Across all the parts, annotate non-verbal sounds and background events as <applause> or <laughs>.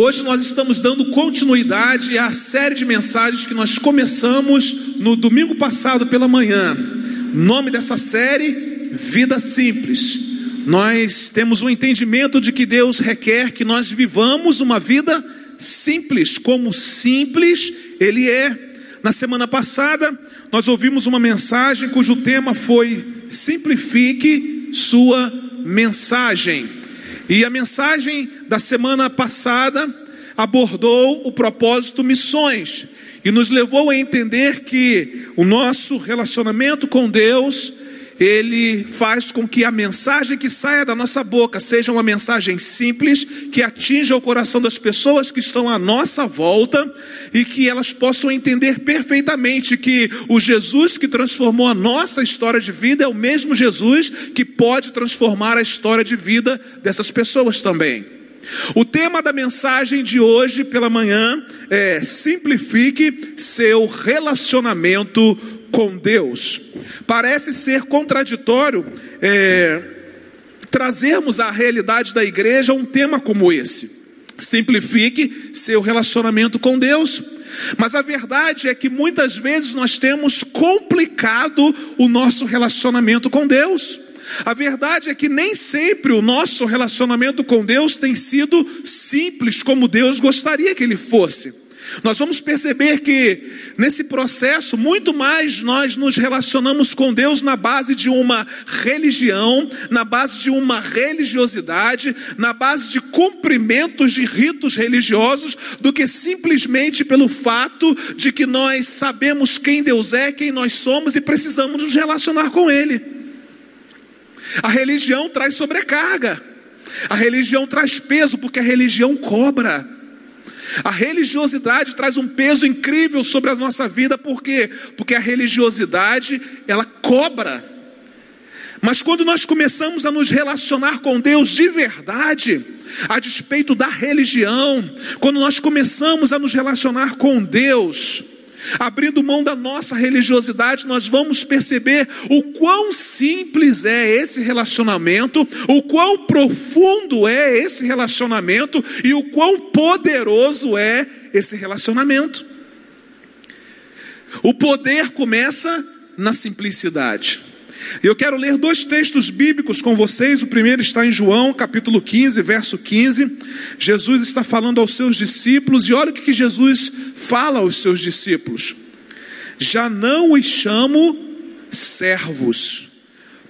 Hoje nós estamos dando continuidade à série de mensagens que nós começamos no domingo passado pela manhã. Nome dessa série, Vida Simples. Nós temos um entendimento de que Deus requer que nós vivamos uma vida simples, como simples Ele é. Na semana passada, nós ouvimos uma mensagem cujo tema foi Simplifique Sua Mensagem. E a mensagem da semana passada abordou o propósito missões e nos levou a entender que o nosso relacionamento com Deus ele faz com que a mensagem que saia da nossa boca seja uma mensagem simples, que atinja o coração das pessoas que estão à nossa volta e que elas possam entender perfeitamente que o Jesus que transformou a nossa história de vida é o mesmo Jesus que pode transformar a história de vida dessas pessoas também. O tema da mensagem de hoje pela manhã é simplifique seu relacionamento com Deus. Parece ser contraditório é, trazermos à realidade da igreja um tema como esse. Simplifique seu relacionamento com Deus. Mas a verdade é que muitas vezes nós temos complicado o nosso relacionamento com Deus. A verdade é que nem sempre o nosso relacionamento com Deus tem sido simples como Deus gostaria que ele fosse. Nós vamos perceber que nesse processo, muito mais nós nos relacionamos com Deus na base de uma religião, na base de uma religiosidade, na base de cumprimentos de ritos religiosos, do que simplesmente pelo fato de que nós sabemos quem Deus é, quem nós somos e precisamos nos relacionar com Ele. A religião traz sobrecarga, a religião traz peso, porque a religião cobra. A religiosidade traz um peso incrível sobre a nossa vida, por quê? Porque a religiosidade, ela cobra. Mas quando nós começamos a nos relacionar com Deus de verdade, a despeito da religião, quando nós começamos a nos relacionar com Deus, Abrindo mão da nossa religiosidade, nós vamos perceber o quão simples é esse relacionamento, o quão profundo é esse relacionamento e o quão poderoso é esse relacionamento. O poder começa na simplicidade. Eu quero ler dois textos bíblicos com vocês. O primeiro está em João, capítulo 15, verso 15. Jesus está falando aos seus discípulos, e olha o que Jesus fala aos seus discípulos: Já não os chamo servos,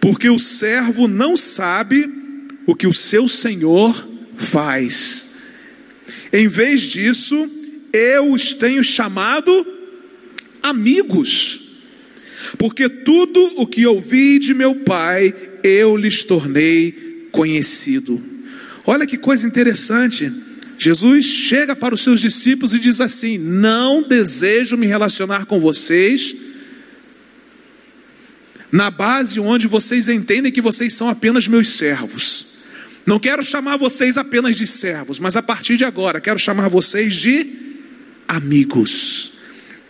porque o servo não sabe o que o seu senhor faz. Em vez disso, eu os tenho chamado amigos porque tudo o que ouvi de meu Pai, eu lhes tornei conhecido. Olha que coisa interessante. Jesus chega para os seus discípulos e diz assim: Não desejo me relacionar com vocês na base onde vocês entendem que vocês são apenas meus servos. Não quero chamar vocês apenas de servos, mas a partir de agora quero chamar vocês de amigos.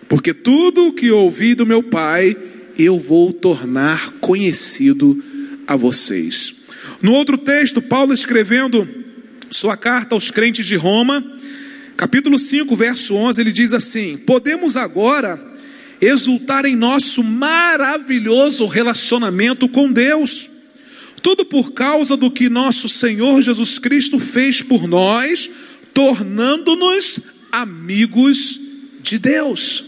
Porque tudo o que ouvi do meu Pai, eu vou tornar conhecido a vocês. No outro texto, Paulo escrevendo sua carta aos crentes de Roma, capítulo 5, verso 11, ele diz assim: Podemos agora exultar em nosso maravilhoso relacionamento com Deus, tudo por causa do que nosso Senhor Jesus Cristo fez por nós, tornando-nos amigos de Deus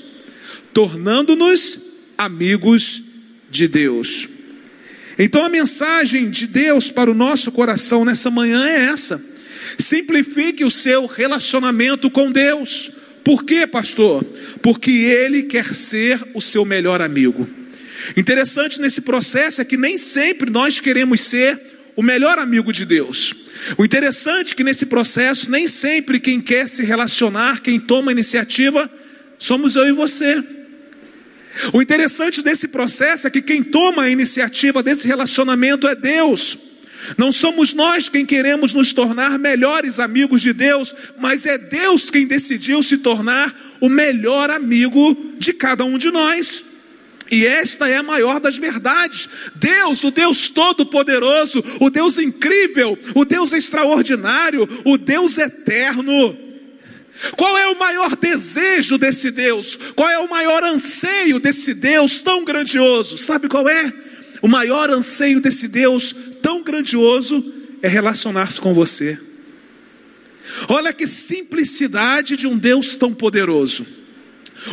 tornando-nos amigos de Deus. Então a mensagem de Deus para o nosso coração nessa manhã é essa: simplifique o seu relacionamento com Deus. Por quê, pastor? Porque Ele quer ser o seu melhor amigo. Interessante nesse processo é que nem sempre nós queremos ser o melhor amigo de Deus. O interessante é que nesse processo, nem sempre quem quer se relacionar, quem toma a iniciativa, somos eu e você. O interessante desse processo é que quem toma a iniciativa desse relacionamento é Deus. Não somos nós quem queremos nos tornar melhores amigos de Deus, mas é Deus quem decidiu se tornar o melhor amigo de cada um de nós. E esta é a maior das verdades. Deus, o Deus todo-poderoso, o Deus incrível, o Deus extraordinário, o Deus eterno, Qual é o maior desejo desse Deus? Qual é o maior anseio desse Deus tão grandioso? Sabe qual é? O maior anseio desse Deus tão grandioso é relacionar-se com você. Olha que simplicidade de um Deus tão poderoso.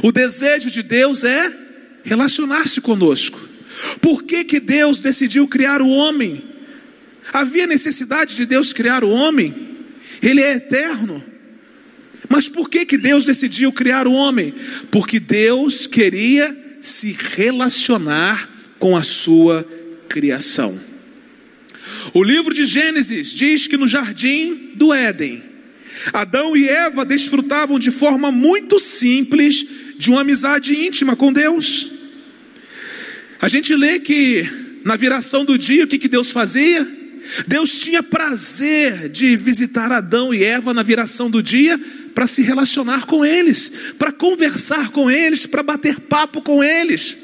O desejo de Deus é relacionar-se conosco. Por que, que Deus decidiu criar o homem? Havia necessidade de Deus criar o homem? Ele é eterno. Mas por que, que Deus decidiu criar o homem? Porque Deus queria se relacionar com a sua criação. O livro de Gênesis diz que no jardim do Éden, Adão e Eva desfrutavam de forma muito simples de uma amizade íntima com Deus. A gente lê que na viração do dia, o que, que Deus fazia? Deus tinha prazer de visitar Adão e Eva na viração do dia para se relacionar com eles, para conversar com eles, para bater papo com eles.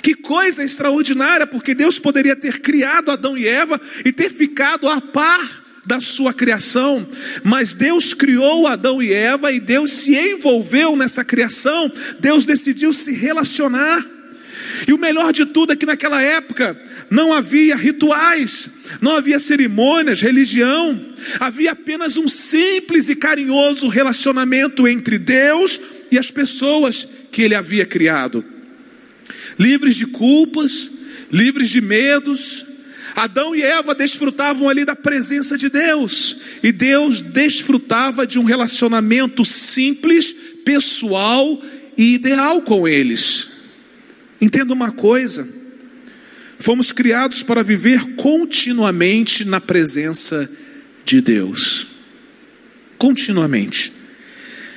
Que coisa extraordinária, porque Deus poderia ter criado Adão e Eva e ter ficado a par da sua criação, mas Deus criou Adão e Eva e Deus se envolveu nessa criação, Deus decidiu se relacionar. E o melhor de tudo é que naquela época não havia rituais, não havia cerimônias, religião, havia apenas um simples e carinhoso relacionamento entre Deus e as pessoas que ele havia criado. Livres de culpas, livres de medos, Adão e Eva desfrutavam ali da presença de Deus, e Deus desfrutava de um relacionamento simples, pessoal e ideal com eles. Entenda uma coisa: fomos criados para viver continuamente na presença de Deus. Continuamente.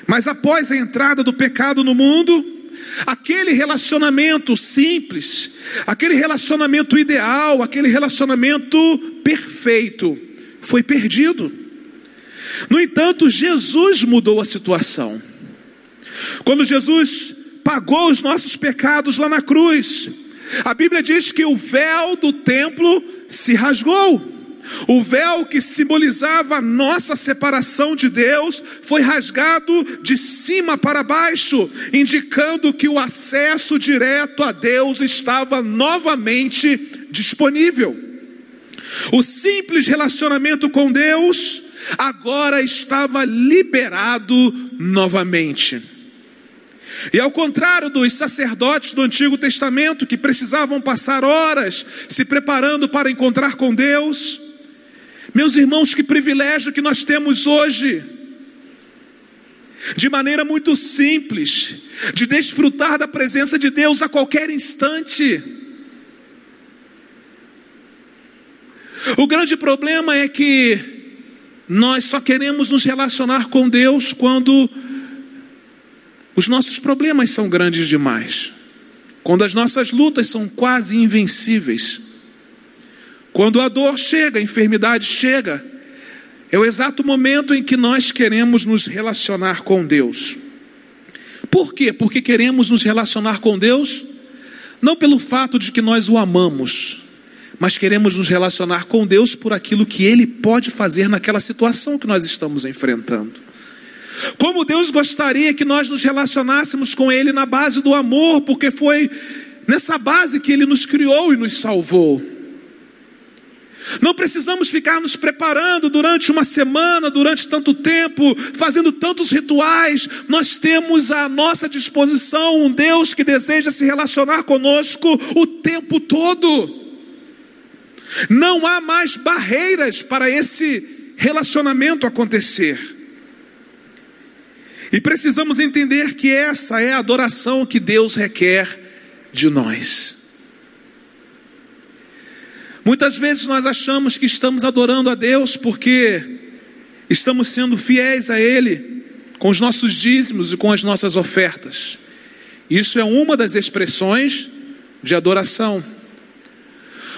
Mas após a entrada do pecado no mundo, aquele relacionamento simples, aquele relacionamento ideal, aquele relacionamento perfeito, foi perdido. No entanto, Jesus mudou a situação. Quando Jesus pagou os nossos pecados lá na cruz, a Bíblia diz que o véu do templo se rasgou. O véu que simbolizava a nossa separação de Deus foi rasgado de cima para baixo, indicando que o acesso direto a Deus estava novamente disponível. O simples relacionamento com Deus agora estava liberado novamente. E ao contrário dos sacerdotes do Antigo Testamento que precisavam passar horas se preparando para encontrar com Deus, meus irmãos, que privilégio que nós temos hoje, de maneira muito simples, de desfrutar da presença de Deus a qualquer instante. O grande problema é que nós só queremos nos relacionar com Deus quando os nossos problemas são grandes demais, quando as nossas lutas são quase invencíveis. Quando a dor chega, a enfermidade chega, é o exato momento em que nós queremos nos relacionar com Deus. Por quê? Porque queremos nos relacionar com Deus, não pelo fato de que nós o amamos, mas queremos nos relacionar com Deus por aquilo que Ele pode fazer naquela situação que nós estamos enfrentando. Como Deus gostaria que nós nos relacionássemos com Ele na base do amor, porque foi nessa base que Ele nos criou e nos salvou. Não precisamos ficar nos preparando durante uma semana, durante tanto tempo, fazendo tantos rituais. Nós temos à nossa disposição um Deus que deseja se relacionar conosco o tempo todo. Não há mais barreiras para esse relacionamento acontecer. E precisamos entender que essa é a adoração que Deus requer de nós. Muitas vezes nós achamos que estamos adorando a Deus porque estamos sendo fiéis a Ele com os nossos dízimos e com as nossas ofertas. Isso é uma das expressões de adoração.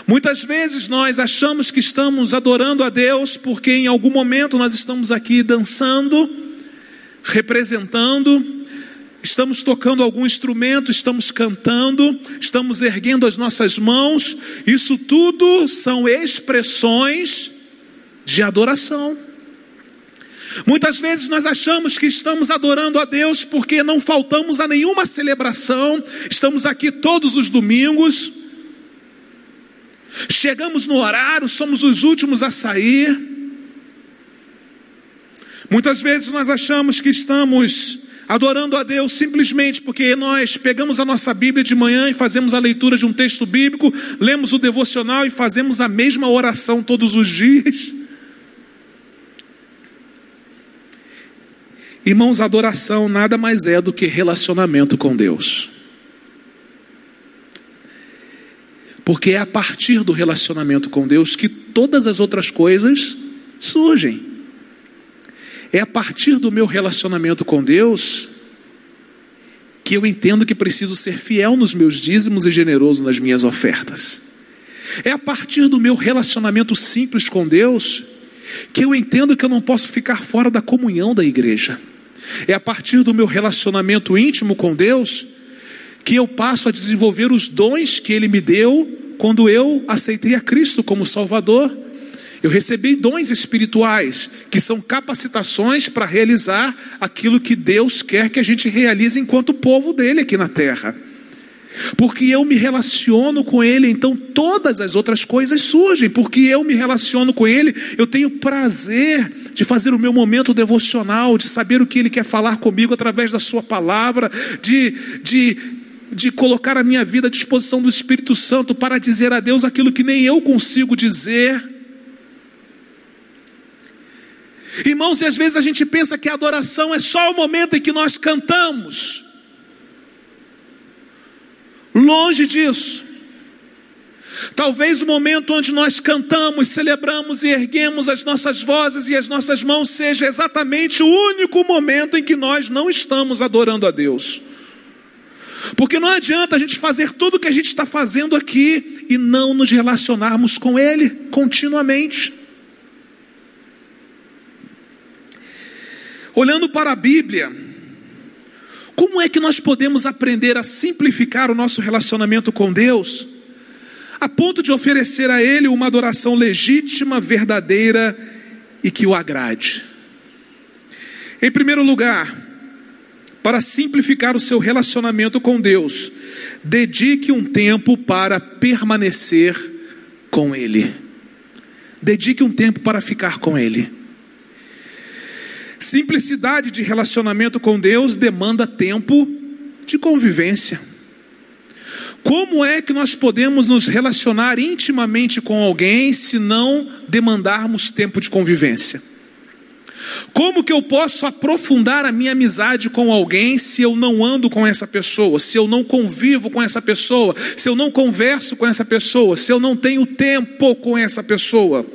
Muitas vezes nós achamos que estamos adorando a Deus porque em algum momento nós estamos aqui dançando, representando, estamos tocando algum instrumento, estamos cantando, estamos erguendo as nossas mãos, isso tudo são expressões de adoração. Muitas vezes nós achamos que estamos adorando a Deus porque não faltamos a nenhuma celebração, estamos aqui todos os domingos, chegamos no horário, somos os últimos a sair. Muitas vezes nós achamos que estamos adorando a Deus simplesmente porque nós pegamos a nossa Bíblia de manhã e fazemos a leitura de um texto bíblico, lemos o devocional e fazemos a mesma oração todos os dias. Irmãos, adoração nada mais é do que relacionamento com Deus. Porque é a partir do relacionamento com Deus que todas as outras coisas surgem. É a partir do meu relacionamento com Deus que eu entendo que preciso ser fiel nos meus dízimos e generoso nas minhas ofertas. É a partir do meu relacionamento simples com Deus que eu entendo que eu não posso ficar fora da comunhão da igreja. É a partir do meu relacionamento íntimo com Deus que eu passo a desenvolver os dons que Ele me deu quando eu aceitei a Cristo como Salvador. Eu recebi dons espirituais, que são capacitações para realizar aquilo que Deus quer que a gente realize enquanto povo dele aqui na terra. Porque eu me relaciono com Ele, então todas as outras coisas surgem, porque eu me relaciono com Ele, eu tenho prazer de fazer o meu momento devocional, de saber o que Ele quer falar comigo através da Sua palavra, de, de, de colocar a minha vida à disposição do Espírito Santo para dizer a Deus aquilo que nem eu consigo dizer. Irmãos, e às vezes a gente pensa que a adoração é só o momento em que nós cantamos. Longe disso. Talvez o momento onde nós cantamos, celebramos e erguemos as nossas vozes e as nossas mãos seja exatamente o único momento em que nós não estamos adorando a Deus. Porque não adianta a gente fazer tudo o que a gente está fazendo aqui e não nos relacionarmos com Ele continuamente. Olhando para a Bíblia, como é que nós podemos aprender a simplificar o nosso relacionamento com Deus, a ponto de oferecer a Ele uma adoração legítima, verdadeira e que o agrade? Em primeiro lugar, para simplificar o seu relacionamento com Deus, dedique um tempo para permanecer com Ele. Dedique um tempo para ficar com Ele. Simplicidade de relacionamento com Deus demanda tempo de convivência. Como é que nós podemos nos relacionar intimamente com alguém se não demandarmos tempo de convivência? Como que eu posso aprofundar a minha amizade com alguém se eu não ando com essa pessoa, se eu não convivo com essa pessoa, se eu não converso com essa pessoa, se eu não tenho tempo com essa pessoa?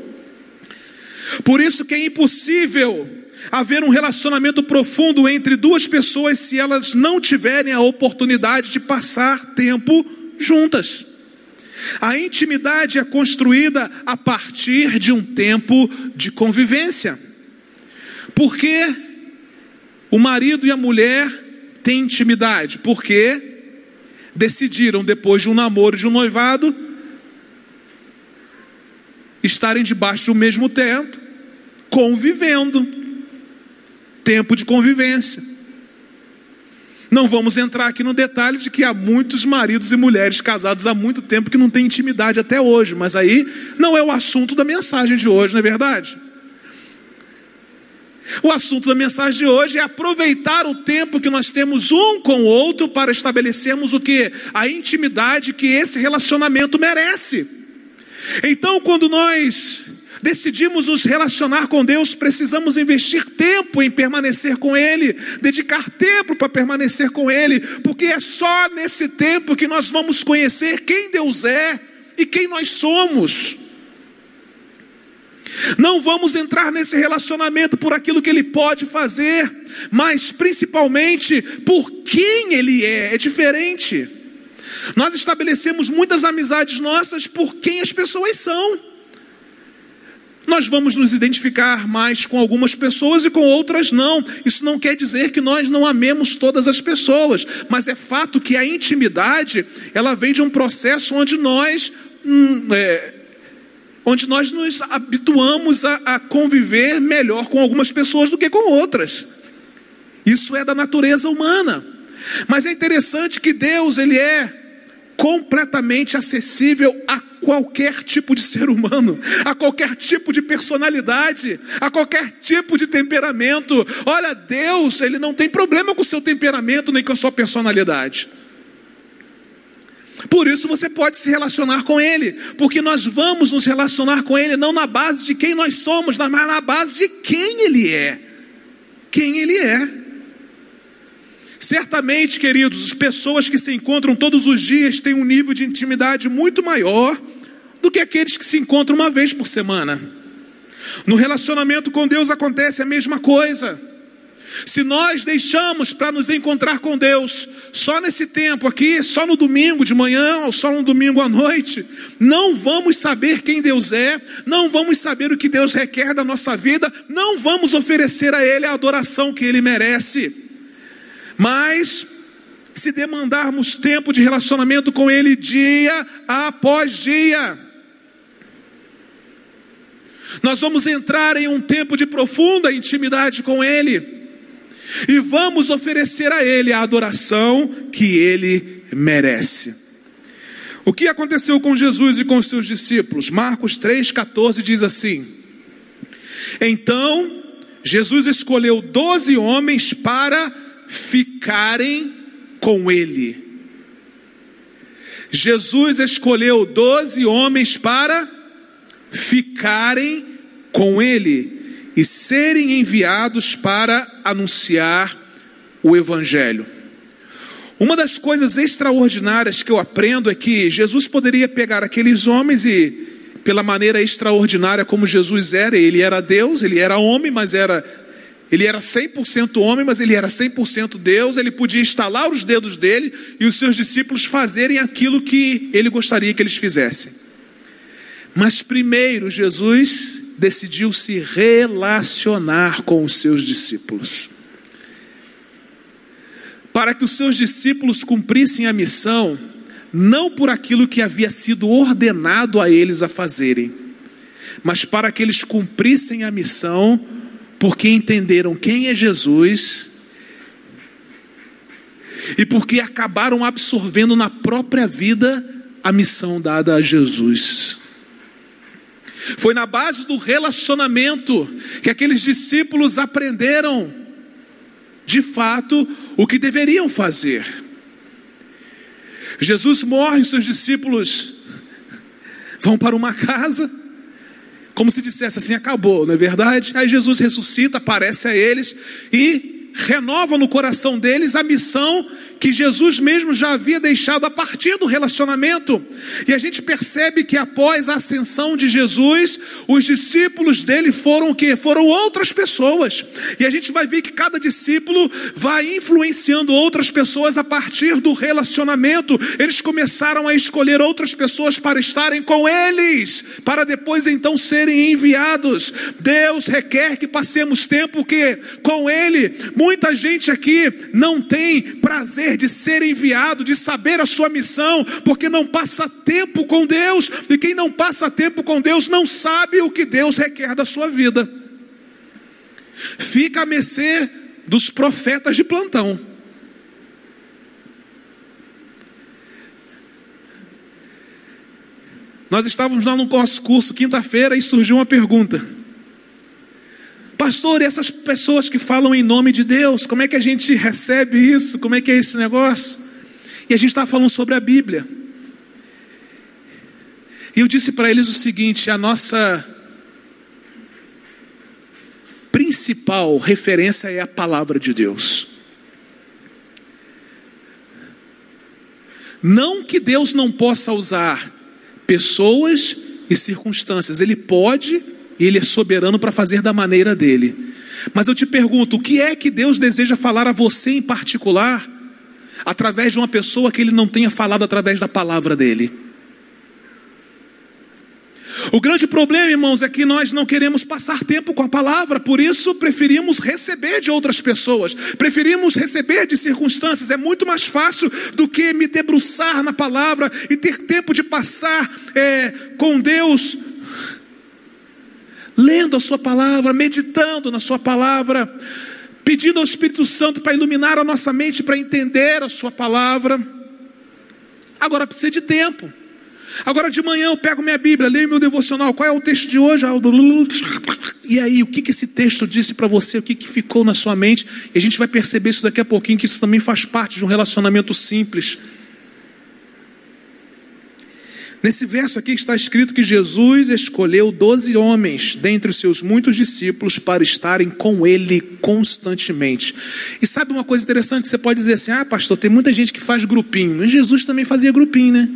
Por isso que é impossível haver um relacionamento profundo entre duas pessoas se elas não tiverem a oportunidade de passar tempo juntas. A intimidade é construída a partir de um tempo de convivência. Porque o marido e a mulher têm intimidade? Porque decidiram, depois de um namoro, de um noivado, estarem debaixo do mesmo teto, convivendo tempo de convivência. Não vamos entrar aqui no detalhe de que há muitos maridos e mulheres casados há muito tempo que não têm intimidade até hoje, mas aí não é o assunto da mensagem de hoje, não é verdade? O assunto da mensagem de hoje é aproveitar o tempo que nós temos um com o outro para estabelecermos o que? A intimidade que esse relacionamento merece. Então, quando nós decidimos nos relacionar com Deus, precisamos investir tempo em permanecer com Ele, dedicar tempo para permanecer com Ele, porque é só nesse tempo que nós vamos conhecer quem Deus é e quem nós somos. Não vamos entrar nesse relacionamento por aquilo que Ele pode fazer, mas principalmente por quem Ele é, é diferente. Nós estabelecemos muitas amizades nossas por quem as pessoas são. Nós vamos nos identificar mais com algumas pessoas e com outras não. Isso não quer dizer que nós não amemos todas as pessoas, mas é fato que a intimidade ela vem de um processo onde nós hum, é, onde nós nos habituamos a, a conviver melhor com algumas pessoas do que com outras. Isso é da natureza humana. Mas é interessante que Deus, ele é completamente acessível a qualquer tipo de ser humano, a qualquer tipo de personalidade, a qualquer tipo de temperamento. Olha, Deus, ele não tem problema com o seu temperamento nem com a sua personalidade. Por isso você pode se relacionar com Ele, porque nós vamos nos relacionar com Ele não na base de quem nós somos, mas na base de quem Ele é. Quem Ele é. Certamente, queridos, as pessoas que se encontram todos os dias têm um nível de intimidade muito maior do que aqueles que se encontram uma vez por semana. No relacionamento com Deus acontece a mesma coisa. Se nós deixamos para nos encontrar com Deus só nesse tempo aqui, só no domingo de manhã ou só no domingo à noite, não vamos saber quem Deus é, não vamos saber o que Deus requer da nossa vida, não vamos oferecer a Ele a adoração que Ele merece. Mas, se demandarmos tempo de relacionamento com Ele dia após dia, nós vamos entrar em um tempo de profunda intimidade com Ele e vamos oferecer a Ele a adoração que Ele merece. O que aconteceu com Jesus e com seus discípulos? Marcos 3,14 diz assim: Então Jesus escolheu doze homens para ficarem com Ele. Jesus escolheu doze homens para ficarem com Ele e serem enviados para anunciar o Evangelho. Uma das coisas extraordinárias que eu aprendo é que Jesus poderia pegar aqueles homens e, pela maneira extraordinária como Jesus era, ele era Deus, ele era homem, mas era ele era 100% homem, mas ele era 100% Deus, ele podia estalar os dedos dele e os seus discípulos fazerem aquilo que ele gostaria que eles fizessem. Mas primeiro Jesus decidiu se relacionar com os seus discípulos. Para que os seus discípulos cumprissem a missão, não por aquilo que havia sido ordenado a eles a fazerem, mas para que eles cumprissem a missão, porque entenderam quem é Jesus e porque acabaram absorvendo na própria vida a missão dada a Jesus. Foi na base do relacionamento que aqueles discípulos aprenderam, de fato, o que deveriam fazer. Jesus morre, seus discípulos vão para uma casa, como se dissesse assim: acabou, não é verdade? Aí Jesus ressuscita, aparece a eles e renova no coração deles a missão que Jesus mesmo já havia deixado a partir do relacionamento. E a gente percebe que após a ascensão de Jesus, os discípulos dele foram que? Foram outras pessoas. E a gente vai ver que cada discípulo vai influenciando outras pessoas a partir do relacionamento. Eles começaram a escolher outras pessoas para estarem com eles, para depois então serem enviados. Deus requer que passemos tempo que com ele. Muita gente aqui não tem prazer de ser enviado, de saber a sua missão, porque não passa tempo com Deus, e quem não passa tempo com Deus não sabe o que Deus requer da sua vida. Fica a mercê dos profetas de plantão. Nós estávamos lá no nosso curso quinta-feira e surgiu uma pergunta. Pastor, e essas pessoas que falam em nome de Deus, como é que a gente recebe isso? Como é que é esse negócio? E a gente estava falando sobre a Bíblia. E eu disse para eles o seguinte: a nossa principal referência é a palavra de Deus. Não que Deus não possa usar pessoas e circunstâncias, Ele pode e Ele é soberano para fazer da maneira dele. Mas eu te pergunto: o que é que Deus deseja falar a você em particular, através de uma pessoa que Ele não tenha falado através da palavra dele? O grande problema, irmãos, é que nós não queremos passar tempo com a palavra, por isso preferimos receber de outras pessoas, preferimos receber de circunstâncias. É muito mais fácil do que me debruçar na palavra e ter tempo de passar é, com Deus lendo a Sua palavra, meditando na Sua palavra, pedindo ao Espírito Santo para iluminar a nossa mente, para entender a Sua palavra. Agora precisa de tempo. Agora de manhã eu pego minha Bíblia, leio meu devocional. Qual é o texto de hoje? E aí, o que, que esse texto disse para você? O que, que ficou na sua mente? E a gente vai perceber isso daqui a pouquinho, que isso também faz parte de um relacionamento simples. Nesse verso aqui está escrito que Jesus escolheu doze homens dentre os seus muitos discípulos para estarem com ele constantemente. E sabe uma coisa interessante que você pode dizer assim: ah, pastor, tem muita gente que faz grupinho. Mas Jesus também fazia grupinho, né?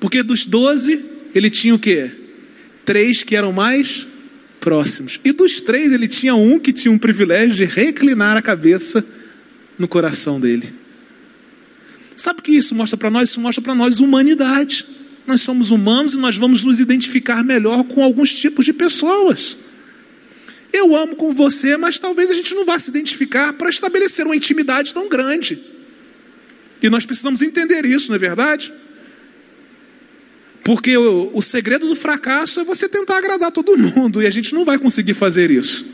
Porque dos doze, ele tinha o quê? Três que eram mais próximos. E dos três, ele tinha um que tinha um privilégio de reclinar a cabeça no coração dele. Sabe o que isso mostra para nós? Isso mostra para nós humanidade. Nós somos humanos e nós vamos nos identificar melhor com alguns tipos de pessoas. Eu amo com você, mas talvez a gente não vá se identificar para estabelecer uma intimidade tão grande. E nós precisamos entender isso, não é verdade? Porque o, o segredo do fracasso é você tentar agradar todo <laughs> mundo, e a gente não vai conseguir fazer isso.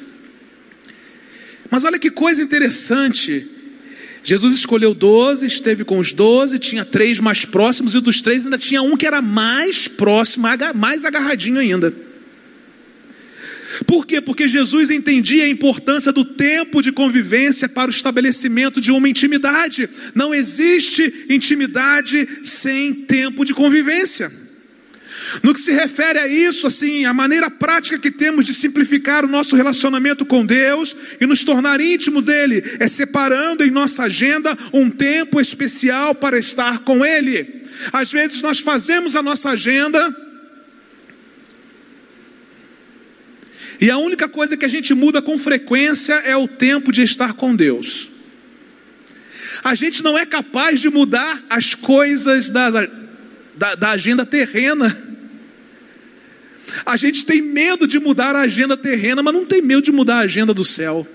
Mas olha que coisa interessante Jesus escolheu doze, esteve com os doze, tinha três mais próximos, e dos três ainda tinha um que era mais próximo, mais agarradinho ainda. Por quê? Porque Jesus entendia a importância do tempo de convivência para o estabelecimento de uma intimidade. Não existe intimidade sem tempo de convivência. No que se refere a isso, assim, a maneira prática que temos de simplificar o nosso relacionamento com Deus e nos tornar íntimo dele é separando em nossa agenda um tempo especial para estar com ele. Às vezes nós fazemos a nossa agenda e a única coisa que a gente muda com frequência é o tempo de estar com Deus. A gente não é capaz de mudar as coisas da, da, da agenda terrena. A gente tem medo de mudar a agenda terrena, mas não tem medo de mudar a agenda do céu.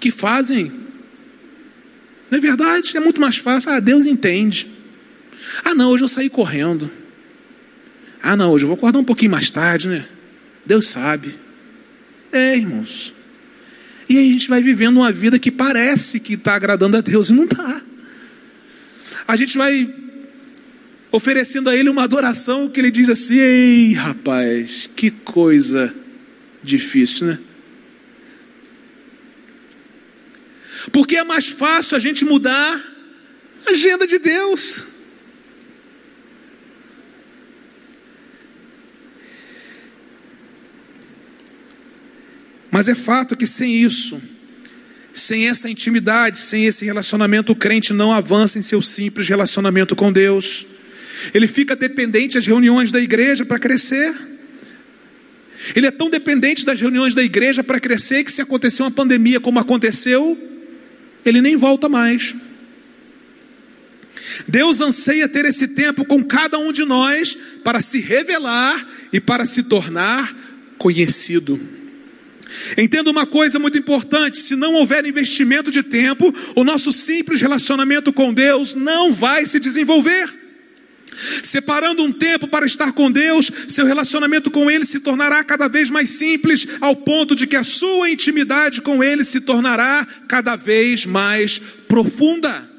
Que fazem. Não é verdade? É muito mais fácil. Ah, Deus entende. Ah, não, hoje eu saí correndo. Ah, não, hoje eu vou acordar um pouquinho mais tarde, né? Deus sabe. É, irmãos. E aí a gente vai vivendo uma vida que parece que está agradando a Deus e não está. A gente vai oferecendo a ele uma adoração que ele diz assim: Ei, rapaz, que coisa difícil, né? Porque é mais fácil a gente mudar a agenda de Deus. Mas é fato que sem isso, sem essa intimidade, sem esse relacionamento, o crente não avança em seu simples relacionamento com Deus. Ele fica dependente das reuniões da igreja para crescer. Ele é tão dependente das reuniões da igreja para crescer que se acontecer uma pandemia como aconteceu, ele nem volta mais. Deus anseia ter esse tempo com cada um de nós para se revelar e para se tornar conhecido. Entenda uma coisa muito importante: se não houver investimento de tempo, o nosso simples relacionamento com Deus não vai se desenvolver. Separando um tempo para estar com Deus, seu relacionamento com Ele se tornará cada vez mais simples, ao ponto de que a sua intimidade com Ele se tornará cada vez mais profunda.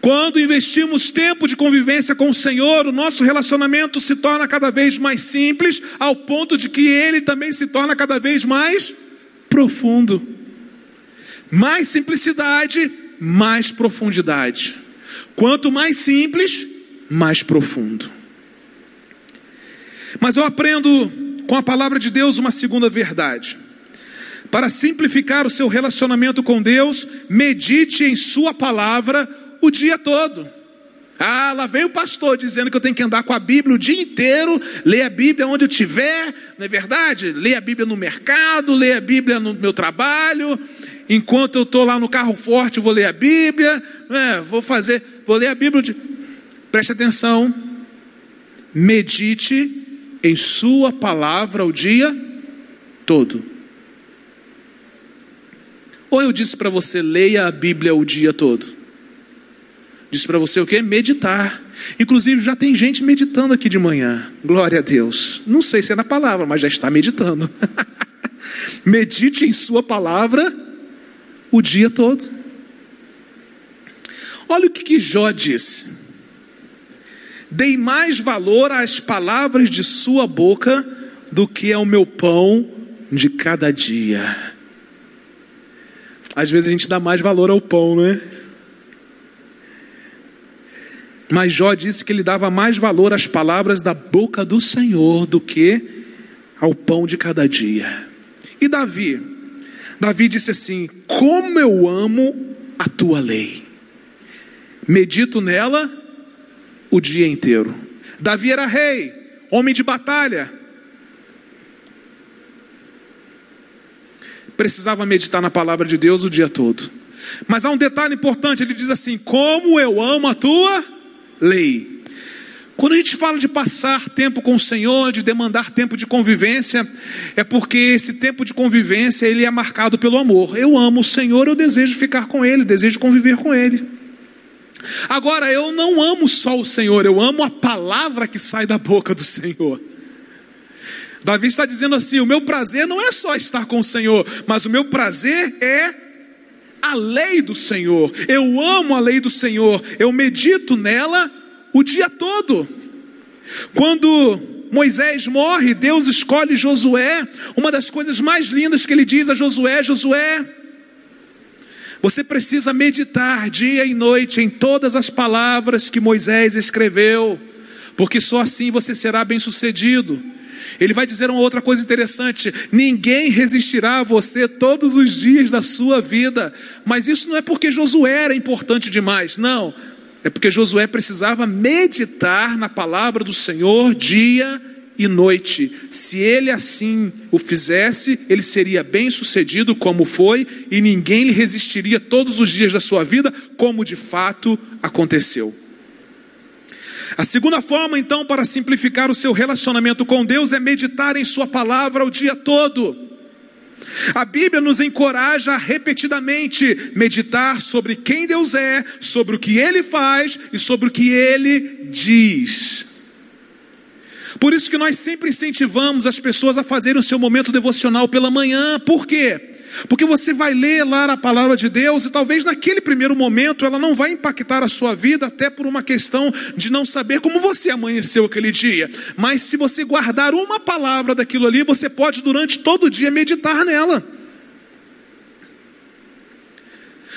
Quando investimos tempo de convivência com o Senhor, o nosso relacionamento se torna cada vez mais simples, ao ponto de que ele também se torna cada vez mais profundo. Mais simplicidade, mais profundidade. Quanto mais simples, mais profundo. Mas eu aprendo com a palavra de Deus uma segunda verdade. Para simplificar o seu relacionamento com Deus, medite em Sua palavra o dia todo. Ah, lá vem o pastor dizendo que eu tenho que andar com a Bíblia o dia inteiro, ler a Bíblia onde eu estiver, não é verdade? Ler a Bíblia no mercado, ler a Bíblia no meu trabalho, enquanto eu estou lá no carro forte, vou ler a Bíblia, é, vou fazer, vou ler a Bíblia. De... Preste atenção, medite em Sua palavra o dia todo. Ou eu disse para você, leia a Bíblia o dia todo. Disse para você o que? Meditar. Inclusive já tem gente meditando aqui de manhã. Glória a Deus. Não sei se é na palavra, mas já está meditando. <laughs> Medite em Sua palavra o dia todo. Olha o que, que Jó disse. Dei mais valor às palavras de Sua boca do que ao meu pão de cada dia. Às vezes a gente dá mais valor ao pão, não é? Mas Jó disse que ele dava mais valor às palavras da boca do Senhor do que ao pão de cada dia. E Davi? Davi disse assim: Como eu amo a tua lei, medito nela o dia inteiro. Davi era rei, homem de batalha. Precisava meditar na palavra de Deus o dia todo. Mas há um detalhe importante: ele diz assim: Como eu amo a tua lei. Quando a gente fala de passar tempo com o Senhor, de demandar tempo de convivência, é porque esse tempo de convivência ele é marcado pelo amor. Eu amo o Senhor, eu desejo ficar com Ele, desejo conviver com Ele. Agora, eu não amo só o Senhor, eu amo a palavra que sai da boca do Senhor. Davi está dizendo assim: o meu prazer não é só estar com o Senhor, mas o meu prazer é a lei do Senhor, eu amo a lei do Senhor, eu medito nela o dia todo. Quando Moisés morre, Deus escolhe Josué, uma das coisas mais lindas que ele diz a Josué: Josué, você precisa meditar dia e noite em todas as palavras que Moisés escreveu, porque só assim você será bem-sucedido. Ele vai dizer uma outra coisa interessante: ninguém resistirá a você todos os dias da sua vida. Mas isso não é porque Josué era importante demais, não. É porque Josué precisava meditar na palavra do Senhor dia e noite. Se ele assim o fizesse, ele seria bem sucedido, como foi, e ninguém lhe resistiria todos os dias da sua vida, como de fato aconteceu. A segunda forma, então, para simplificar o seu relacionamento com Deus é meditar em Sua palavra o dia todo. A Bíblia nos encoraja a repetidamente meditar sobre quem Deus é, sobre o que Ele faz e sobre o que Ele diz. Por isso que nós sempre incentivamos as pessoas a fazerem o seu momento devocional pela manhã. Por quê? Porque você vai ler lá a palavra de Deus e talvez naquele primeiro momento ela não vai impactar a sua vida, até por uma questão de não saber como você amanheceu aquele dia. Mas se você guardar uma palavra daquilo ali, você pode durante todo o dia meditar nela.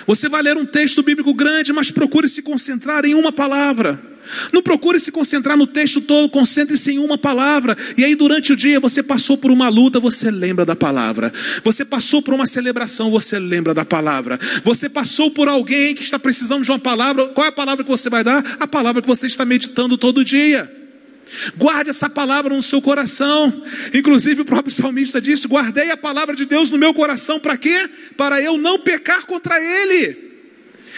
Você vai ler um texto bíblico grande, mas procure se concentrar em uma palavra. Não procure se concentrar no texto todo, concentre-se em uma palavra. E aí, durante o dia, você passou por uma luta, você lembra da palavra. Você passou por uma celebração, você lembra da palavra. Você passou por alguém que está precisando de uma palavra. Qual é a palavra que você vai dar? A palavra que você está meditando todo dia. Guarde essa palavra no seu coração. Inclusive, o próprio salmista disse: Guardei a palavra de Deus no meu coração, para quê? Para eu não pecar contra ele.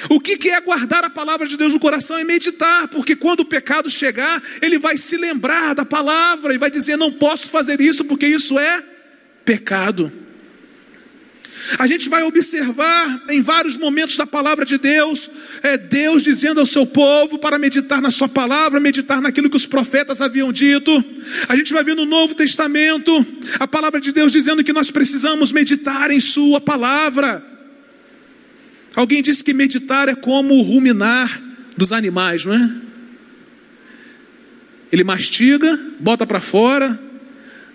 O que é guardar a palavra de Deus no coração? É meditar, porque quando o pecado chegar, ele vai se lembrar da palavra e vai dizer: não posso fazer isso porque isso é pecado. A gente vai observar em vários momentos da palavra de Deus, é Deus dizendo ao seu povo para meditar na sua palavra, meditar naquilo que os profetas haviam dito. A gente vai ver no Novo Testamento a palavra de Deus dizendo que nós precisamos meditar em Sua palavra. Alguém disse que meditar é como ruminar dos animais, não é? Ele mastiga, bota para fora,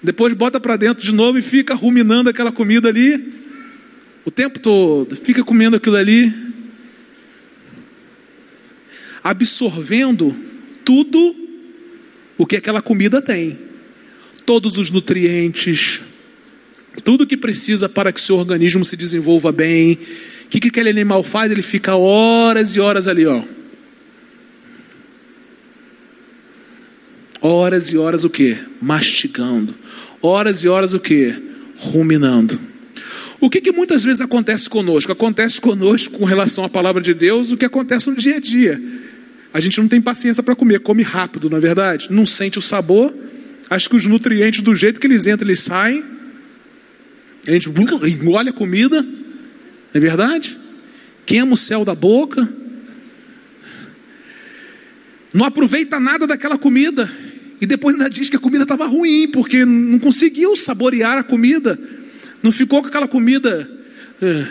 depois bota para dentro de novo e fica ruminando aquela comida ali o tempo todo, fica comendo aquilo ali, absorvendo tudo o que aquela comida tem, todos os nutrientes, tudo que precisa para que seu organismo se desenvolva bem, que, que aquele animal faz? Ele fica horas e horas ali, ó. Horas e horas o que? Mastigando. Horas e horas o que? Ruminando. O que, que muitas vezes acontece conosco? Acontece conosco com relação à palavra de Deus o que acontece no dia a dia. A gente não tem paciência para comer, come rápido, na é verdade. Não sente o sabor. Acho que os nutrientes, do jeito que eles entram, eles saem. A gente engole a comida. Não é verdade? Queima o céu da boca. não aproveita nada daquela comida. E depois ainda diz que a comida estava ruim, porque não conseguiu saborear a comida. Não ficou com aquela comida. É,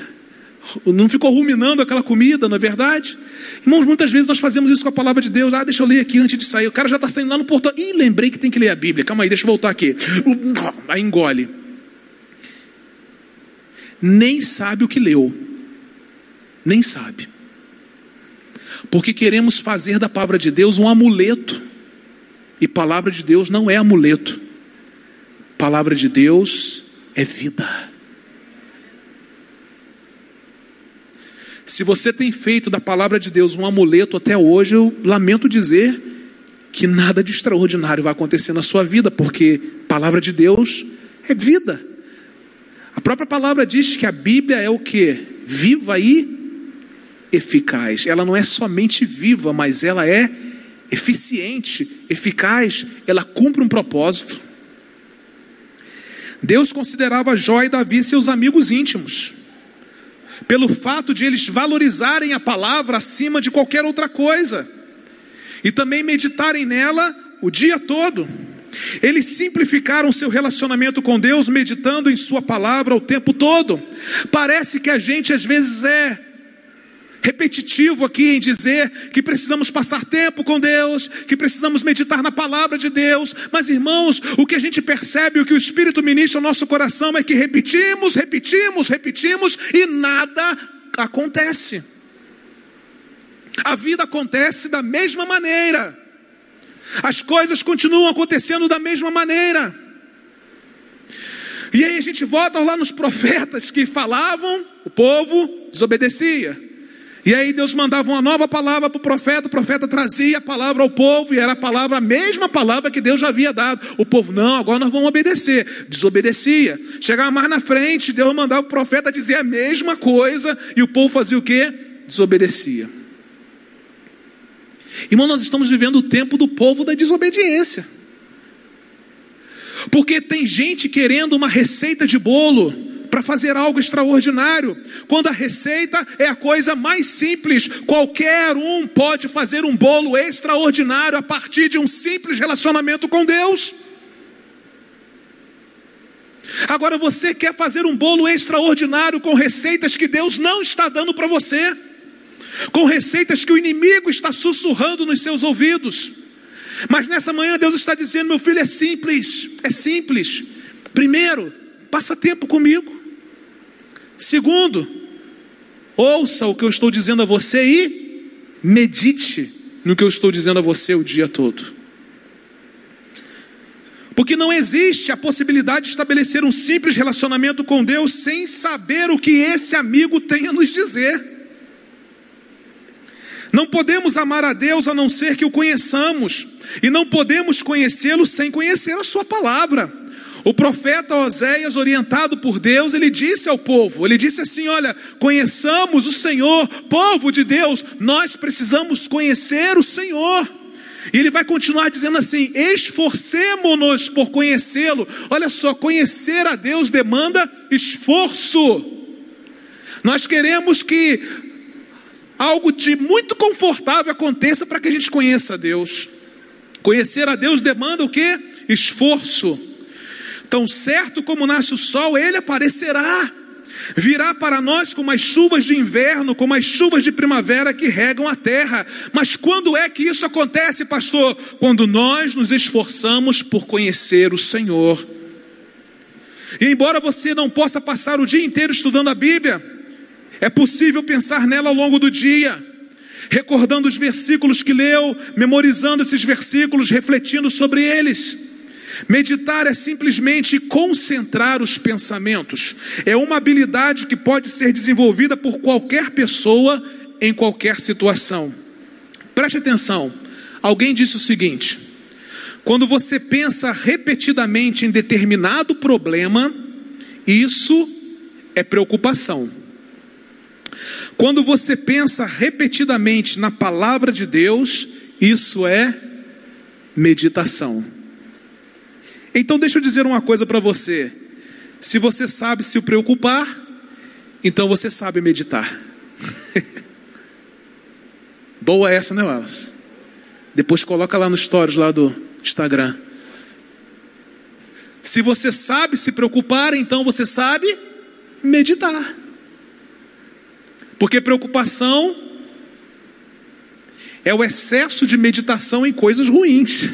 não ficou ruminando aquela comida, não é verdade? Irmãos, muitas vezes nós fazemos isso com a palavra de Deus. Ah, deixa eu ler aqui antes de sair. O cara já está saindo lá no portão. Ih, lembrei que tem que ler a Bíblia. Calma aí, deixa eu voltar aqui. Aí engole. Nem sabe o que leu. Nem sabe. Porque queremos fazer da palavra de Deus um amuleto. E palavra de Deus não é amuleto. Palavra de Deus é vida. Se você tem feito da palavra de Deus um amuleto até hoje, eu lamento dizer que nada de extraordinário vai acontecer na sua vida, porque palavra de Deus é vida. A própria palavra diz que a Bíblia é o que? Viva e eficaz. Ela não é somente viva, mas ela é eficiente, eficaz, ela cumpre um propósito. Deus considerava Jó e Davi seus amigos íntimos pelo fato de eles valorizarem a palavra acima de qualquer outra coisa, e também meditarem nela o dia todo. Eles simplificaram seu relacionamento com Deus meditando em Sua palavra o tempo todo. Parece que a gente às vezes é repetitivo aqui em dizer que precisamos passar tempo com Deus, que precisamos meditar na palavra de Deus, mas irmãos, o que a gente percebe, o que o Espírito ministra ao nosso coração é que repetimos, repetimos, repetimos e nada acontece. A vida acontece da mesma maneira, as coisas continuam acontecendo da mesma maneira. E aí a gente volta lá nos profetas que falavam, o povo desobedecia. E aí Deus mandava uma nova palavra para o profeta, o profeta trazia a palavra ao povo, e era a palavra, a mesma palavra que Deus já havia dado. O povo, não, agora nós vamos obedecer. Desobedecia. Chegava mais na frente, Deus mandava o profeta dizer a mesma coisa, e o povo fazia o quê? Desobedecia. Irmão, nós estamos vivendo o tempo do povo da desobediência. Porque tem gente querendo uma receita de bolo para fazer algo extraordinário, quando a receita é a coisa mais simples. Qualquer um pode fazer um bolo extraordinário a partir de um simples relacionamento com Deus. Agora você quer fazer um bolo extraordinário com receitas que Deus não está dando para você, com receitas que o inimigo está sussurrando nos seus ouvidos. Mas nessa manhã Deus está dizendo: meu filho, é simples, é simples. Primeiro, passa tempo comigo. Segundo, ouça o que eu estou dizendo a você e medite no que eu estou dizendo a você o dia todo. Porque não existe a possibilidade de estabelecer um simples relacionamento com Deus sem saber o que esse amigo tem a nos dizer. Não podemos amar a Deus a não ser que o conheçamos, e não podemos conhecê-lo sem conhecer a Sua palavra. O profeta Oséias, orientado por Deus, ele disse ao povo: ele disse assim: Olha, conheçamos o Senhor, povo de Deus, nós precisamos conhecer o Senhor. E ele vai continuar dizendo assim: esforcemos-nos por conhecê-lo. Olha só, conhecer a Deus demanda esforço. Nós queremos que algo de muito confortável aconteça para que a gente conheça a Deus. Conhecer a Deus demanda o que? Esforço. Tão certo como nasce o sol, ele aparecerá. Virá para nós como as chuvas de inverno, como as chuvas de primavera que regam a terra. Mas quando é que isso acontece, pastor? Quando nós nos esforçamos por conhecer o Senhor. E embora você não possa passar o dia inteiro estudando a Bíblia, é possível pensar nela ao longo do dia, recordando os versículos que leu, memorizando esses versículos, refletindo sobre eles. Meditar é simplesmente concentrar os pensamentos. É uma habilidade que pode ser desenvolvida por qualquer pessoa em qualquer situação. Preste atenção. Alguém disse o seguinte: quando você pensa repetidamente em determinado problema, isso é preocupação. Quando você pensa repetidamente na palavra de Deus, isso é meditação. Então deixa eu dizer uma coisa para você. Se você sabe se preocupar, então você sabe meditar. <laughs> Boa essa, né, Wallace? Depois coloca lá no stories lá do Instagram. Se você sabe se preocupar, então você sabe meditar. Porque preocupação é o excesso de meditação em coisas ruins.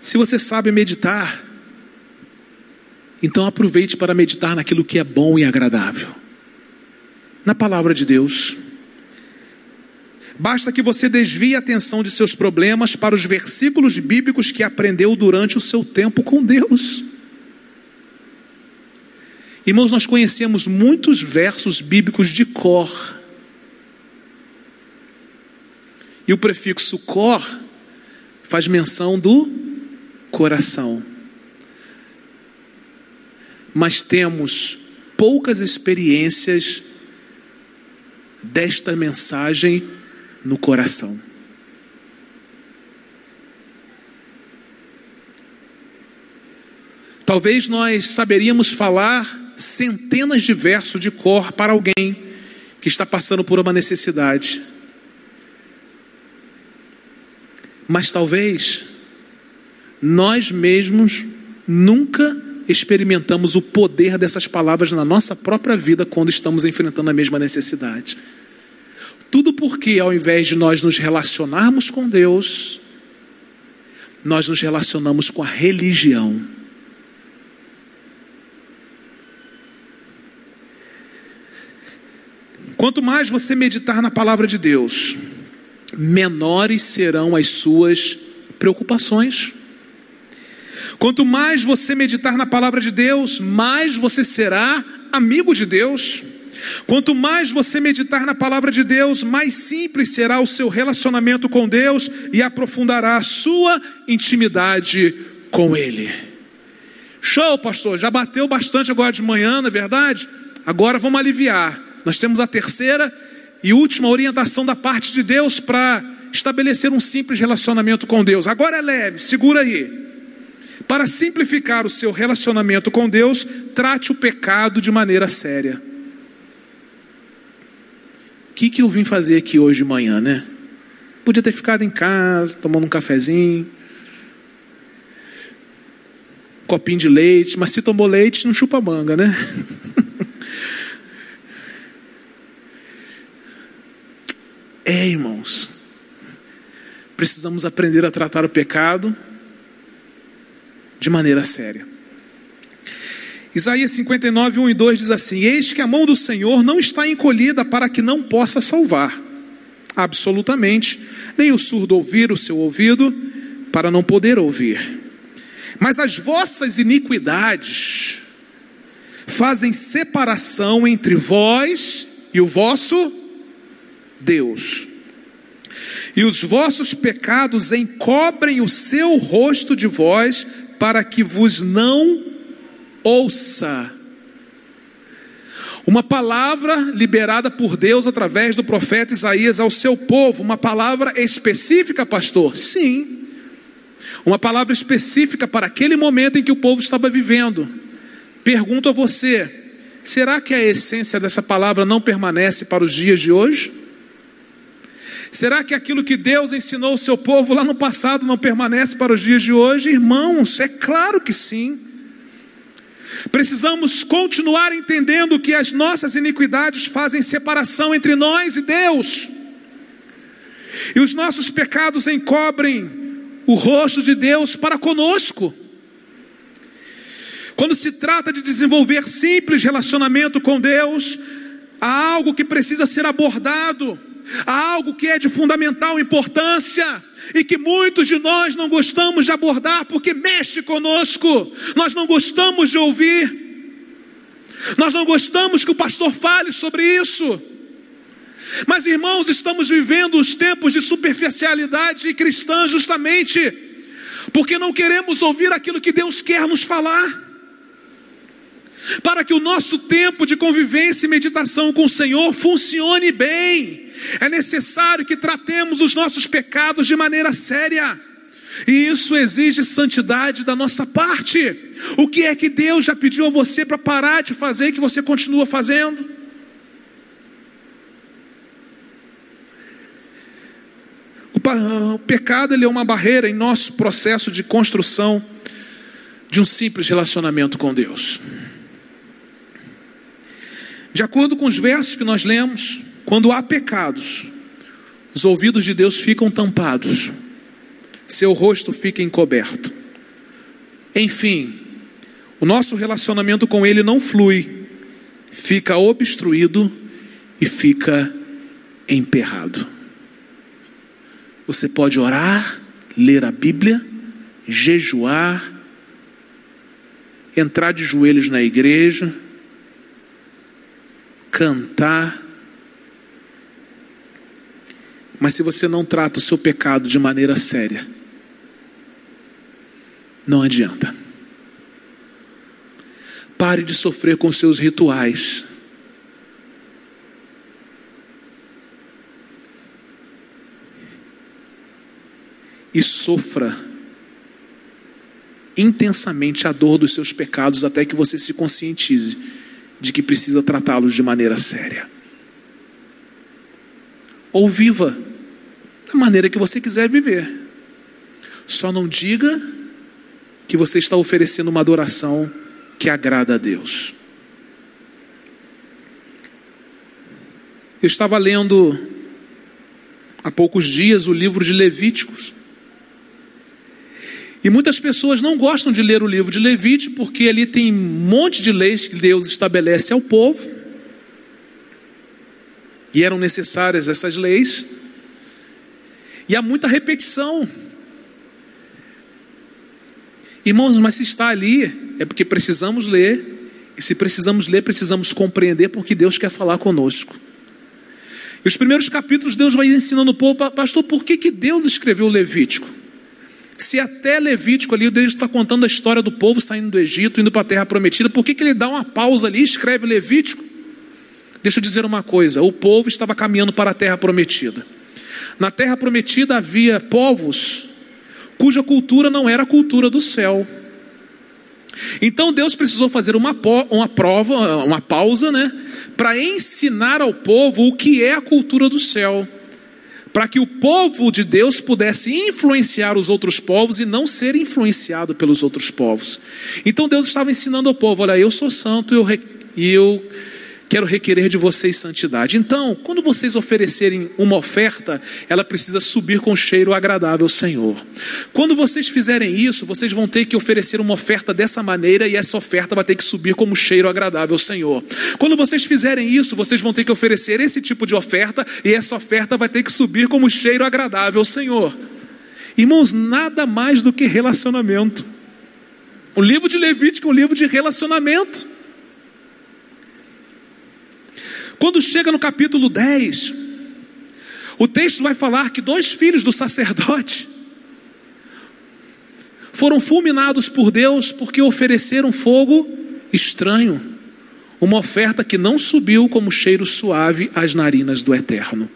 Se você sabe meditar, então aproveite para meditar naquilo que é bom e agradável. Na palavra de Deus. Basta que você desvie a atenção de seus problemas para os versículos bíblicos que aprendeu durante o seu tempo com Deus. Irmãos, nós conhecemos muitos versos bíblicos de cor. E o prefixo cor faz menção do coração. Mas temos poucas experiências desta mensagem no coração. Talvez nós saberíamos falar centenas de versos de cor para alguém que está passando por uma necessidade. Mas talvez nós mesmos nunca experimentamos o poder dessas palavras na nossa própria vida quando estamos enfrentando a mesma necessidade. Tudo porque, ao invés de nós nos relacionarmos com Deus, nós nos relacionamos com a religião. Quanto mais você meditar na palavra de Deus, menores serão as suas preocupações. Quanto mais você meditar na palavra de Deus, mais você será amigo de Deus. Quanto mais você meditar na palavra de Deus, mais simples será o seu relacionamento com Deus e aprofundará a sua intimidade com Ele. Show, pastor, já bateu bastante agora de manhã, não é verdade? Agora vamos aliviar. Nós temos a terceira e última orientação da parte de Deus para estabelecer um simples relacionamento com Deus. Agora é leve, segura aí. Para simplificar o seu relacionamento com Deus, trate o pecado de maneira séria que, que eu vim fazer aqui hoje de manhã, né? Podia ter ficado em casa, tomando um cafezinho, copinho de leite, mas se tomou leite, não chupa manga, né? <laughs> é, irmãos, precisamos aprender a tratar o pecado de maneira séria. Isaías 59, 1 e 2 diz assim: Eis que a mão do Senhor não está encolhida para que não possa salvar, absolutamente, nem o surdo ouvir o seu ouvido para não poder ouvir. Mas as vossas iniquidades fazem separação entre vós e o vosso Deus. E os vossos pecados encobrem o seu rosto de vós, para que vos não ouça. Uma palavra liberada por Deus através do profeta Isaías ao seu povo, uma palavra específica, pastor? Sim. Uma palavra específica para aquele momento em que o povo estava vivendo. Pergunto a você: será que a essência dessa palavra não permanece para os dias de hoje? Será que aquilo que Deus ensinou ao seu povo lá no passado não permanece para os dias de hoje? Irmãos, é claro que sim. Precisamos continuar entendendo que as nossas iniquidades fazem separação entre nós e Deus, e os nossos pecados encobrem o rosto de Deus para conosco. Quando se trata de desenvolver simples relacionamento com Deus, há algo que precisa ser abordado, há algo que é de fundamental importância e que muitos de nós não gostamos de abordar porque mexe conosco, nós não gostamos de ouvir, nós não gostamos que o pastor fale sobre isso. Mas irmãos, estamos vivendo os tempos de superficialidade cristã justamente porque não queremos ouvir aquilo que Deus quer nos falar. Para que o nosso tempo de convivência e meditação com o Senhor funcione bem, é necessário que tratemos os nossos pecados de maneira séria. E isso exige santidade da nossa parte. O que é que Deus já pediu a você para parar de fazer que você continua fazendo? O pecado ele é uma barreira em nosso processo de construção de um simples relacionamento com Deus. De acordo com os versos que nós lemos, quando há pecados, os ouvidos de Deus ficam tampados, seu rosto fica encoberto. Enfim, o nosso relacionamento com Ele não flui, fica obstruído e fica emperrado. Você pode orar, ler a Bíblia, jejuar, entrar de joelhos na igreja, cantar, mas se você não trata o seu pecado de maneira séria, não adianta. Pare de sofrer com seus rituais. E sofra intensamente a dor dos seus pecados até que você se conscientize de que precisa tratá-los de maneira séria. Ou viva da maneira que você quiser viver. Só não diga que você está oferecendo uma adoração que agrada a Deus. Eu estava lendo há poucos dias o livro de Levíticos. E muitas pessoas não gostam de ler o livro de Levítico porque ali tem um monte de leis que Deus estabelece ao povo. E eram necessárias essas leis. E há muita repetição. Irmãos, mas se está ali, é porque precisamos ler. E se precisamos ler, precisamos compreender porque Deus quer falar conosco. E os primeiros capítulos, Deus vai ensinando o povo, pastor, por que, que Deus escreveu Levítico? Se até Levítico ali, Deus está contando a história do povo saindo do Egito, indo para a terra prometida, por que, que ele dá uma pausa ali e escreve Levítico? Deixa eu dizer uma coisa: o povo estava caminhando para a terra prometida. Na terra prometida havia povos cuja cultura não era a cultura do céu. Então Deus precisou fazer uma, uma prova, uma pausa, né? Para ensinar ao povo o que é a cultura do céu para que o povo de Deus pudesse influenciar os outros povos e não ser influenciado pelos outros povos. Então Deus estava ensinando ao povo: olha, eu sou santo e eu, eu quero requerer de vocês santidade. Então, quando vocês oferecerem uma oferta, ela precisa subir com cheiro agradável ao Senhor. Quando vocês fizerem isso, vocês vão ter que oferecer uma oferta dessa maneira e essa oferta vai ter que subir como cheiro agradável ao Senhor. Quando vocês fizerem isso, vocês vão ter que oferecer esse tipo de oferta e essa oferta vai ter que subir como cheiro agradável ao Senhor. Irmãos, nada mais do que relacionamento. O livro de Levítico é um livro de relacionamento. Quando chega no capítulo 10, o texto vai falar que dois filhos do sacerdote foram fulminados por Deus porque ofereceram fogo estranho, uma oferta que não subiu como cheiro suave às narinas do Eterno.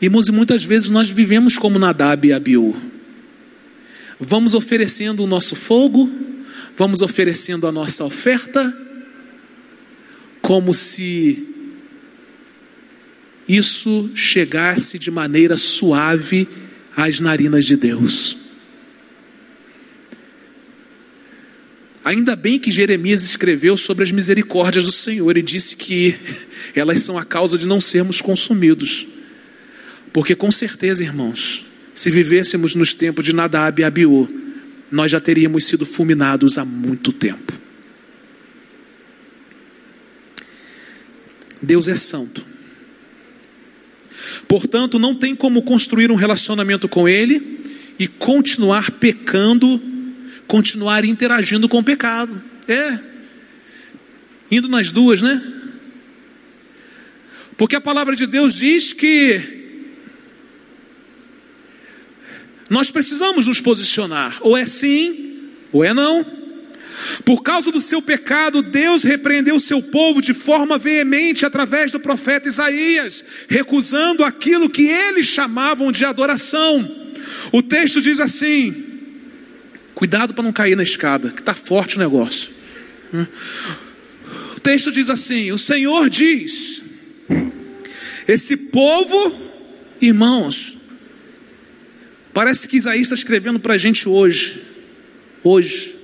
Irmãos, e muitas vezes nós vivemos como Nadab e Abiú. Vamos oferecendo o nosso fogo, vamos oferecendo a nossa oferta, como se isso chegasse de maneira suave às narinas de Deus. Ainda bem que Jeremias escreveu sobre as misericórdias do Senhor e disse que <laughs> elas são a causa de não sermos consumidos. Porque com certeza, irmãos, se vivêssemos nos tempos de Nadab e Abiú, nós já teríamos sido fulminados há muito tempo. Deus é santo. Portanto, não tem como construir um relacionamento com Ele e continuar pecando, continuar interagindo com o pecado. É. Indo nas duas, né? Porque a palavra de Deus diz que nós precisamos nos posicionar, ou é sim, ou é não. Por causa do seu pecado, Deus repreendeu seu povo de forma veemente através do profeta Isaías, recusando aquilo que eles chamavam de adoração. O texto diz assim: cuidado para não cair na escada, que está forte o negócio. O texto diz assim: o Senhor diz, esse povo, irmãos, parece que Isaías está escrevendo para a gente hoje, hoje.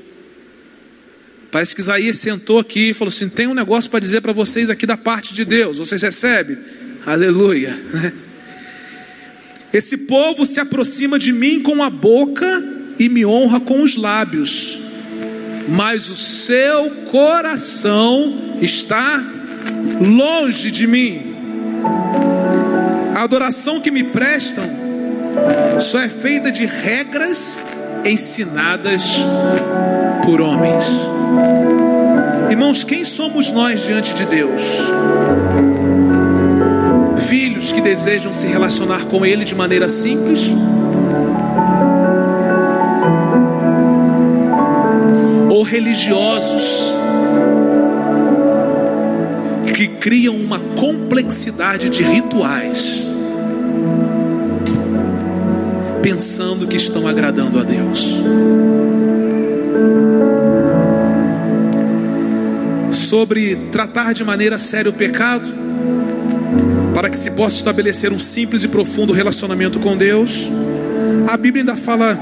Parece que Isaías sentou aqui e falou assim: tem um negócio para dizer para vocês aqui da parte de Deus. Vocês recebem? Aleluia. Esse povo se aproxima de mim com a boca e me honra com os lábios, mas o seu coração está longe de mim. A adoração que me prestam só é feita de regras ensinadas por homens. Irmãos, quem somos nós diante de Deus? Filhos que desejam se relacionar com Ele de maneira simples? Ou religiosos que criam uma complexidade de rituais, pensando que estão agradando a Deus? Sobre tratar de maneira séria o pecado, para que se possa estabelecer um simples e profundo relacionamento com Deus. A Bíblia ainda fala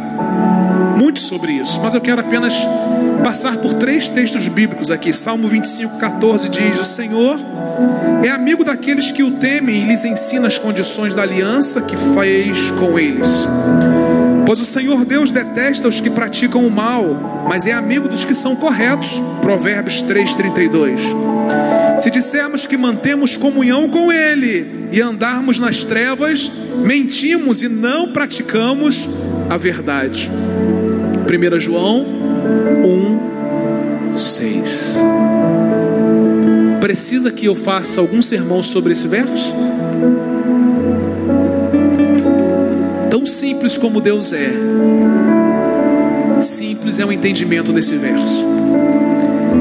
muito sobre isso, mas eu quero apenas passar por três textos bíblicos aqui. Salmo 25, 14 diz: O Senhor é amigo daqueles que o temem e lhes ensina as condições da aliança que fez com eles. Pois o Senhor Deus detesta os que praticam o mal, mas é amigo dos que são corretos. Provérbios 3:32. Se dissermos que mantemos comunhão com ele e andarmos nas trevas, mentimos e não praticamos a verdade. 1 João 1 6. Precisa que eu faça algum sermão sobre esse verso? Tão simples como Deus é, simples é o entendimento desse verso.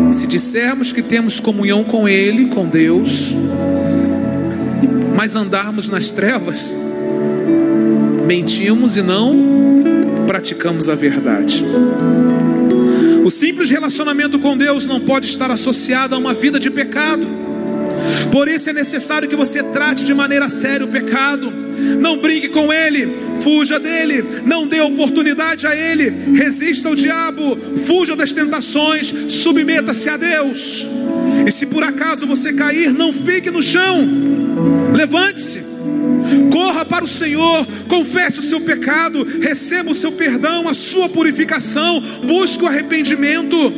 Se dissermos que temos comunhão com Ele, com Deus, mas andarmos nas trevas, mentimos e não praticamos a verdade. O simples relacionamento com Deus não pode estar associado a uma vida de pecado. Por isso é necessário que você trate de maneira séria o pecado não brinque com ele, fuja dele, não dê oportunidade a ele, resista ao diabo, fuja das tentações, submeta-se a Deus. E se por acaso você cair, não fique no chão, levante-se, corra para o Senhor, confesse o seu pecado, receba o seu perdão, a sua purificação, busque o arrependimento.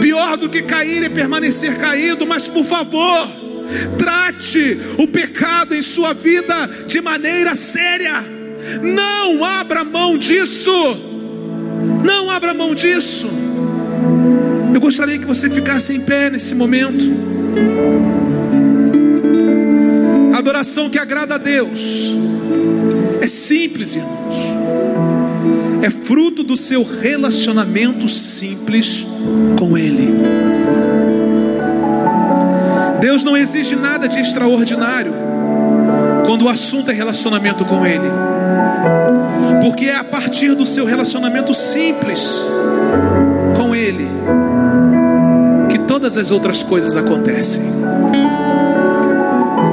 Pior do que cair é permanecer caído, mas por favor, Trate o pecado em sua vida de maneira séria. Não abra mão disso. Não abra mão disso. Eu gostaria que você ficasse em pé nesse momento. Adoração que agrada a Deus é simples, irmãos. É fruto do seu relacionamento simples com Ele. Deus não exige nada de extraordinário quando o assunto é relacionamento com Ele, porque é a partir do seu relacionamento simples com Ele que todas as outras coisas acontecem.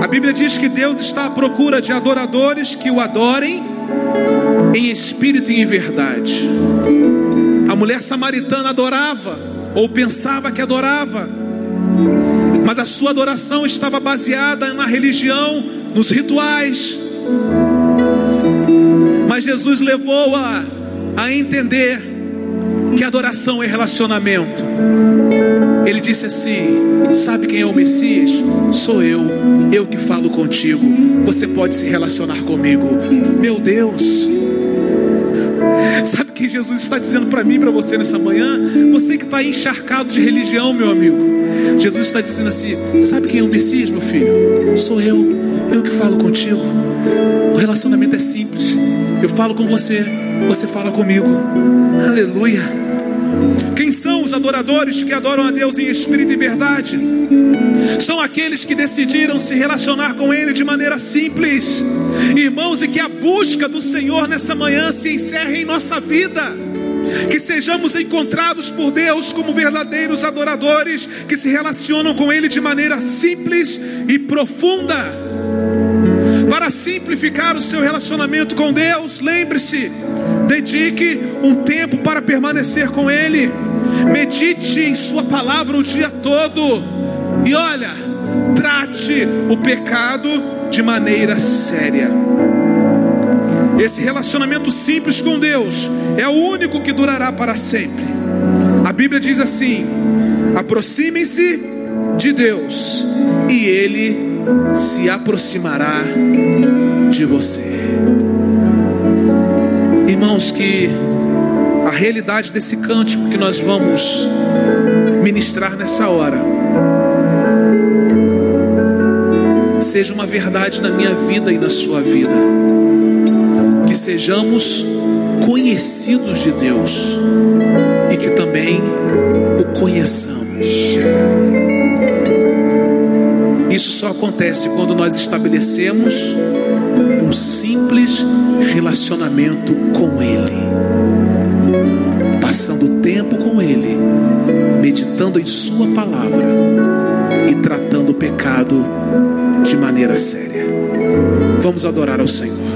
A Bíblia diz que Deus está à procura de adoradores que o adorem em espírito e em verdade. A mulher samaritana adorava, ou pensava que adorava, mas a sua adoração estava baseada na religião, nos rituais. Mas Jesus levou-a a entender que adoração é relacionamento. Ele disse assim: Sabe quem é o Messias? Sou eu, eu que falo contigo. Você pode se relacionar comigo. Meu Deus. Sabe o que Jesus está dizendo para mim, para você nessa manhã? Você que está encharcado de religião, meu amigo. Jesus está dizendo assim: Sabe quem é o Messias, meu filho? Sou eu, eu que falo contigo. O relacionamento é simples. Eu falo com você, você fala comigo. Aleluia. Quem são os adoradores que adoram a Deus em espírito e verdade? São aqueles que decidiram se relacionar com Ele de maneira simples, irmãos, e que a busca do Senhor nessa manhã se encerre em nossa vida. Que sejamos encontrados por Deus como verdadeiros adoradores que se relacionam com Ele de maneira simples e profunda. Para simplificar o seu relacionamento com Deus, lembre-se, dedique um tempo para permanecer com Ele, medite em Sua palavra o dia todo, e olha, trate o pecado de maneira séria. Esse relacionamento simples com Deus é o único que durará para sempre. A Bíblia diz assim: aproximem-se de Deus, e Ele se aproximará de você. Irmãos, que a realidade desse cântico que nós vamos ministrar nessa hora seja uma verdade na minha vida e na sua vida. Que sejamos conhecidos de Deus e que também o conheçamos. Isso só acontece quando nós estabelecemos um simples relacionamento com Ele, passando tempo com Ele, meditando em Sua palavra e tratando o pecado de maneira séria. Vamos adorar ao Senhor.